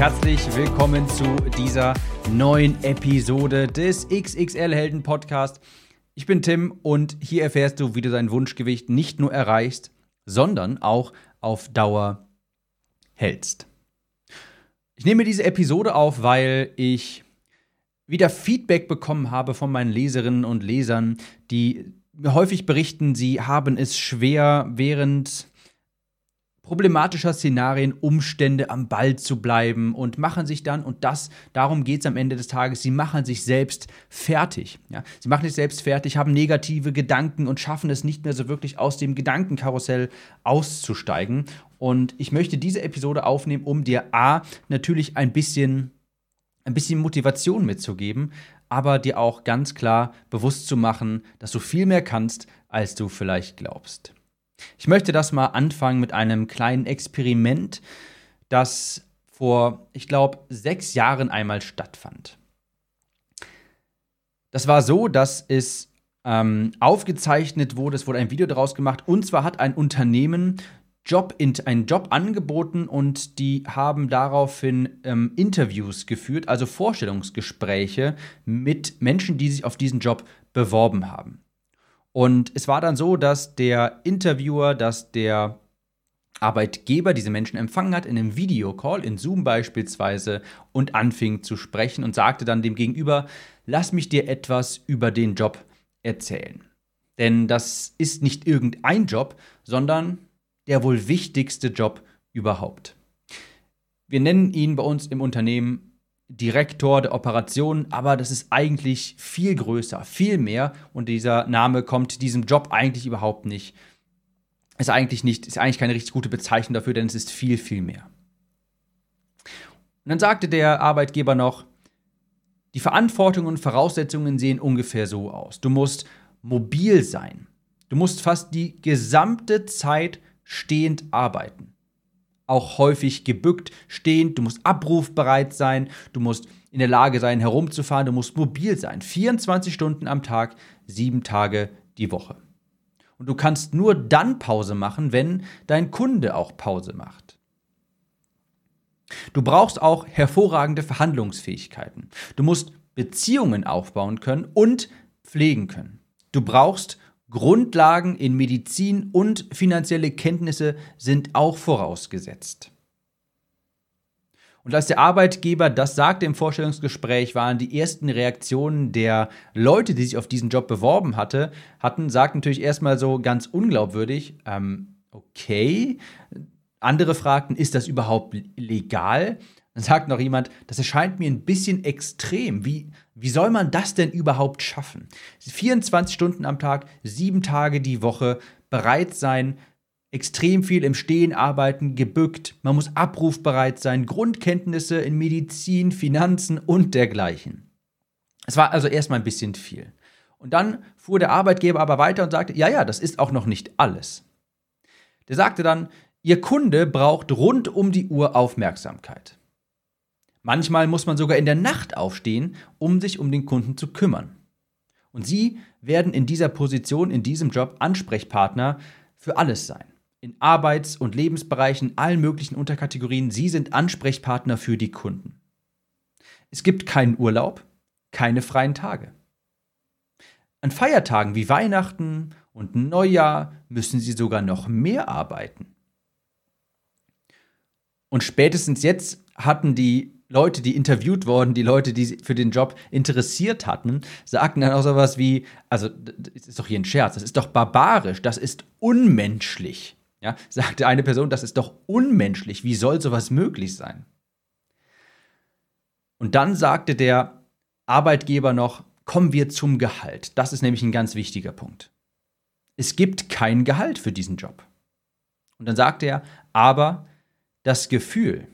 Herzlich willkommen zu dieser neuen Episode des XXL Helden Podcast. Ich bin Tim und hier erfährst du, wie du dein Wunschgewicht nicht nur erreichst, sondern auch auf Dauer hältst. Ich nehme diese Episode auf, weil ich wieder Feedback bekommen habe von meinen Leserinnen und Lesern, die mir häufig berichten, sie haben es schwer während problematischer Szenarien, Umstände am Ball zu bleiben und machen sich dann, und das, darum geht es am Ende des Tages, sie machen sich selbst fertig. Ja? Sie machen sich selbst fertig, haben negative Gedanken und schaffen es nicht mehr so wirklich aus dem Gedankenkarussell auszusteigen. Und ich möchte diese Episode aufnehmen, um dir A, natürlich ein bisschen, ein bisschen Motivation mitzugeben, aber dir auch ganz klar bewusst zu machen, dass du viel mehr kannst, als du vielleicht glaubst. Ich möchte das mal anfangen mit einem kleinen Experiment, das vor, ich glaube, sechs Jahren einmal stattfand. Das war so, dass es ähm, aufgezeichnet wurde, es wurde ein Video daraus gemacht, und zwar hat ein Unternehmen Job in, einen Job angeboten und die haben daraufhin ähm, Interviews geführt, also Vorstellungsgespräche mit Menschen, die sich auf diesen Job beworben haben. Und es war dann so, dass der Interviewer, dass der Arbeitgeber diese Menschen empfangen hat in einem Videocall, in Zoom beispielsweise, und anfing zu sprechen und sagte dann dem Gegenüber, lass mich dir etwas über den Job erzählen. Denn das ist nicht irgendein Job, sondern der wohl wichtigste Job überhaupt. Wir nennen ihn bei uns im Unternehmen Direktor der Operation, aber das ist eigentlich viel größer, viel mehr und dieser Name kommt diesem Job eigentlich überhaupt nicht. Ist eigentlich nicht, ist eigentlich keine richtig gute Bezeichnung dafür, denn es ist viel, viel mehr. Und dann sagte der Arbeitgeber noch, die Verantwortungen und Voraussetzungen sehen ungefähr so aus. Du musst mobil sein. Du musst fast die gesamte Zeit stehend arbeiten auch häufig gebückt, stehend, du musst abrufbereit sein, du musst in der Lage sein, herumzufahren, du musst mobil sein. 24 Stunden am Tag, sieben Tage die Woche. Und du kannst nur dann Pause machen, wenn dein Kunde auch Pause macht. Du brauchst auch hervorragende Verhandlungsfähigkeiten. Du musst Beziehungen aufbauen können und pflegen können. Du brauchst Grundlagen in Medizin und finanzielle Kenntnisse sind auch vorausgesetzt. Und als der Arbeitgeber das sagte im Vorstellungsgespräch, waren die ersten Reaktionen der Leute, die sich auf diesen Job beworben hatte, hatten, sagt natürlich erstmal so ganz unglaubwürdig, ähm, okay. Andere fragten, ist das überhaupt legal? Dann sagt noch jemand, das erscheint mir ein bisschen extrem. Wie, wie soll man das denn überhaupt schaffen? 24 Stunden am Tag, sieben Tage die Woche, bereit sein, extrem viel im Stehen arbeiten, gebückt, man muss abrufbereit sein, Grundkenntnisse in Medizin, Finanzen und dergleichen. Es war also erstmal ein bisschen viel. Und dann fuhr der Arbeitgeber aber weiter und sagte, ja, ja, das ist auch noch nicht alles. Der sagte dann, Ihr Kunde braucht rund um die Uhr Aufmerksamkeit. Manchmal muss man sogar in der Nacht aufstehen, um sich um den Kunden zu kümmern. Und Sie werden in dieser Position, in diesem Job Ansprechpartner für alles sein. In Arbeits- und Lebensbereichen, allen möglichen Unterkategorien. Sie sind Ansprechpartner für die Kunden. Es gibt keinen Urlaub, keine freien Tage. An Feiertagen wie Weihnachten und Neujahr müssen Sie sogar noch mehr arbeiten. Und spätestens jetzt hatten die Leute, die interviewt wurden, die Leute, die für den Job interessiert hatten, sagten dann auch sowas wie, also das ist doch hier ein Scherz, das ist doch barbarisch, das ist unmenschlich. Ja, sagte eine Person, das ist doch unmenschlich, wie soll sowas möglich sein? Und dann sagte der Arbeitgeber noch, kommen wir zum Gehalt. Das ist nämlich ein ganz wichtiger Punkt. Es gibt kein Gehalt für diesen Job. Und dann sagte er, aber das Gefühl,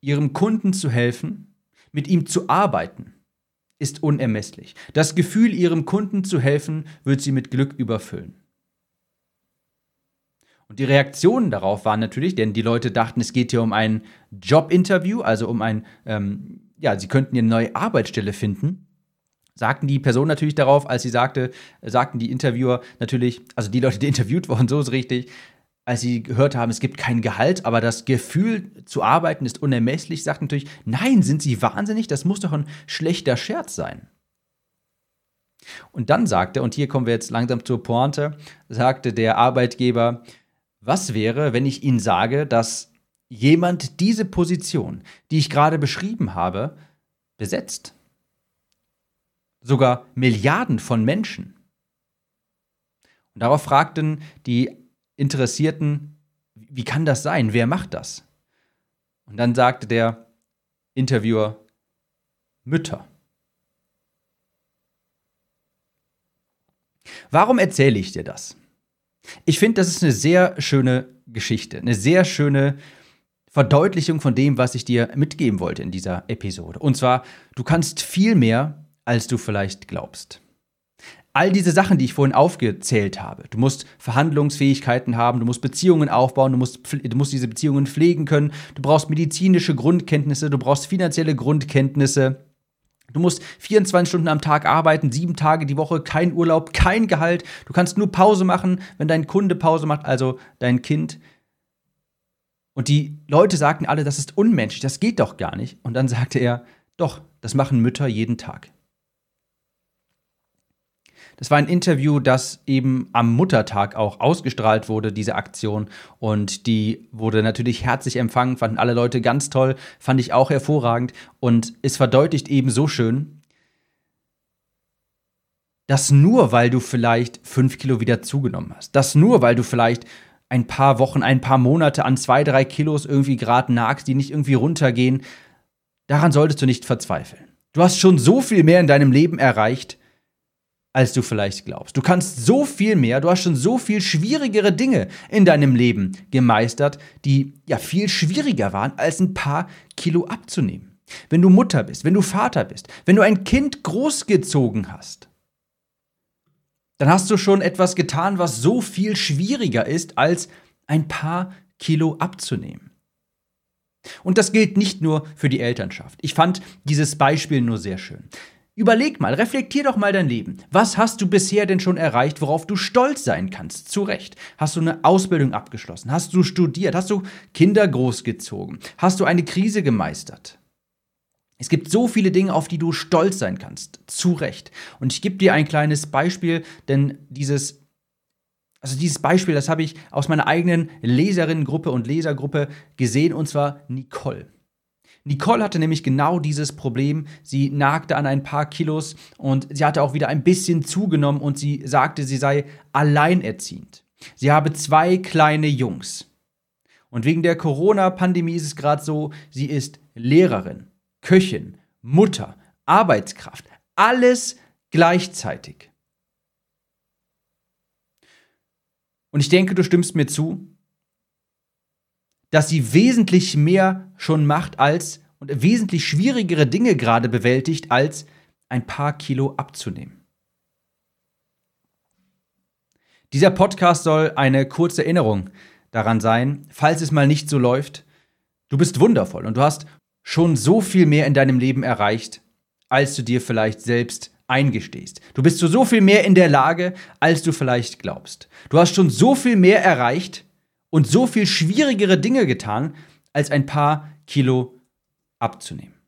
ihrem Kunden zu helfen, mit ihm zu arbeiten, ist unermesslich. Das Gefühl, ihrem Kunden zu helfen, wird sie mit Glück überfüllen. Und die Reaktionen darauf waren natürlich, denn die Leute dachten, es geht hier um ein Jobinterview, also um ein, ähm, ja, sie könnten hier eine neue Arbeitsstelle finden. Sagten die Person natürlich darauf, als sie sagte, sagten die Interviewer natürlich, also die Leute, die interviewt wurden, so ist richtig, als sie gehört haben, es gibt kein Gehalt, aber das Gefühl zu arbeiten ist unermesslich, sagten natürlich, nein, sind Sie wahnsinnig? Das muss doch ein schlechter Scherz sein. Und dann sagte, und hier kommen wir jetzt langsam zur Pointe, sagte der Arbeitgeber, was wäre, wenn ich Ihnen sage, dass jemand diese Position, die ich gerade beschrieben habe, besetzt? Sogar Milliarden von Menschen. Und darauf fragten die Interessierten, wie kann das sein? Wer macht das? Und dann sagte der Interviewer, Mütter. Warum erzähle ich dir das? Ich finde, das ist eine sehr schöne Geschichte, eine sehr schöne Verdeutlichung von dem, was ich dir mitgeben wollte in dieser Episode. Und zwar, du kannst viel mehr, als du vielleicht glaubst. All diese Sachen, die ich vorhin aufgezählt habe. Du musst Verhandlungsfähigkeiten haben, du musst Beziehungen aufbauen, du musst, du musst diese Beziehungen pflegen können, du brauchst medizinische Grundkenntnisse, du brauchst finanzielle Grundkenntnisse, Du musst 24 Stunden am Tag arbeiten, sieben Tage die Woche, kein Urlaub, kein Gehalt. Du kannst nur Pause machen, wenn dein Kunde Pause macht, also dein Kind. Und die Leute sagten alle, das ist unmenschlich, das geht doch gar nicht. Und dann sagte er, doch, das machen Mütter jeden Tag. Das war ein Interview, das eben am Muttertag auch ausgestrahlt wurde, diese Aktion. Und die wurde natürlich herzlich empfangen, fanden alle Leute ganz toll, fand ich auch hervorragend. Und es verdeutlicht eben so schön, dass nur weil du vielleicht fünf Kilo wieder zugenommen hast, dass nur weil du vielleicht ein paar Wochen, ein paar Monate an zwei, drei Kilos irgendwie gerade nagst, die nicht irgendwie runtergehen, daran solltest du nicht verzweifeln. Du hast schon so viel mehr in deinem Leben erreicht, als du vielleicht glaubst. Du kannst so viel mehr, du hast schon so viel schwierigere Dinge in deinem Leben gemeistert, die ja viel schwieriger waren, als ein paar Kilo abzunehmen. Wenn du Mutter bist, wenn du Vater bist, wenn du ein Kind großgezogen hast, dann hast du schon etwas getan, was so viel schwieriger ist, als ein paar Kilo abzunehmen. Und das gilt nicht nur für die Elternschaft. Ich fand dieses Beispiel nur sehr schön. Überleg mal, reflektier doch mal dein Leben. Was hast du bisher denn schon erreicht, worauf du stolz sein kannst? Zu Recht. Hast du eine Ausbildung abgeschlossen? Hast du studiert? Hast du Kinder großgezogen? Hast du eine Krise gemeistert? Es gibt so viele Dinge, auf die du stolz sein kannst. Zu Recht. Und ich gebe dir ein kleines Beispiel, denn dieses also dieses Beispiel, das habe ich aus meiner eigenen Leserinnengruppe und Lesergruppe gesehen, und zwar Nicole. Nicole hatte nämlich genau dieses Problem. Sie nagte an ein paar Kilos und sie hatte auch wieder ein bisschen zugenommen und sie sagte, sie sei alleinerziehend. Sie habe zwei kleine Jungs. Und wegen der Corona-Pandemie ist es gerade so, sie ist Lehrerin, Köchin, Mutter, Arbeitskraft, alles gleichzeitig. Und ich denke, du stimmst mir zu, dass sie wesentlich mehr schon macht als und wesentlich schwierigere Dinge gerade bewältigt, als ein paar Kilo abzunehmen. Dieser Podcast soll eine kurze Erinnerung daran sein, falls es mal nicht so läuft. Du bist wundervoll und du hast schon so viel mehr in deinem Leben erreicht, als du dir vielleicht selbst eingestehst. Du bist zu so viel mehr in der Lage, als du vielleicht glaubst. Du hast schon so viel mehr erreicht, und so viel schwierigere Dinge getan, als ein paar Kilo abzunehmen.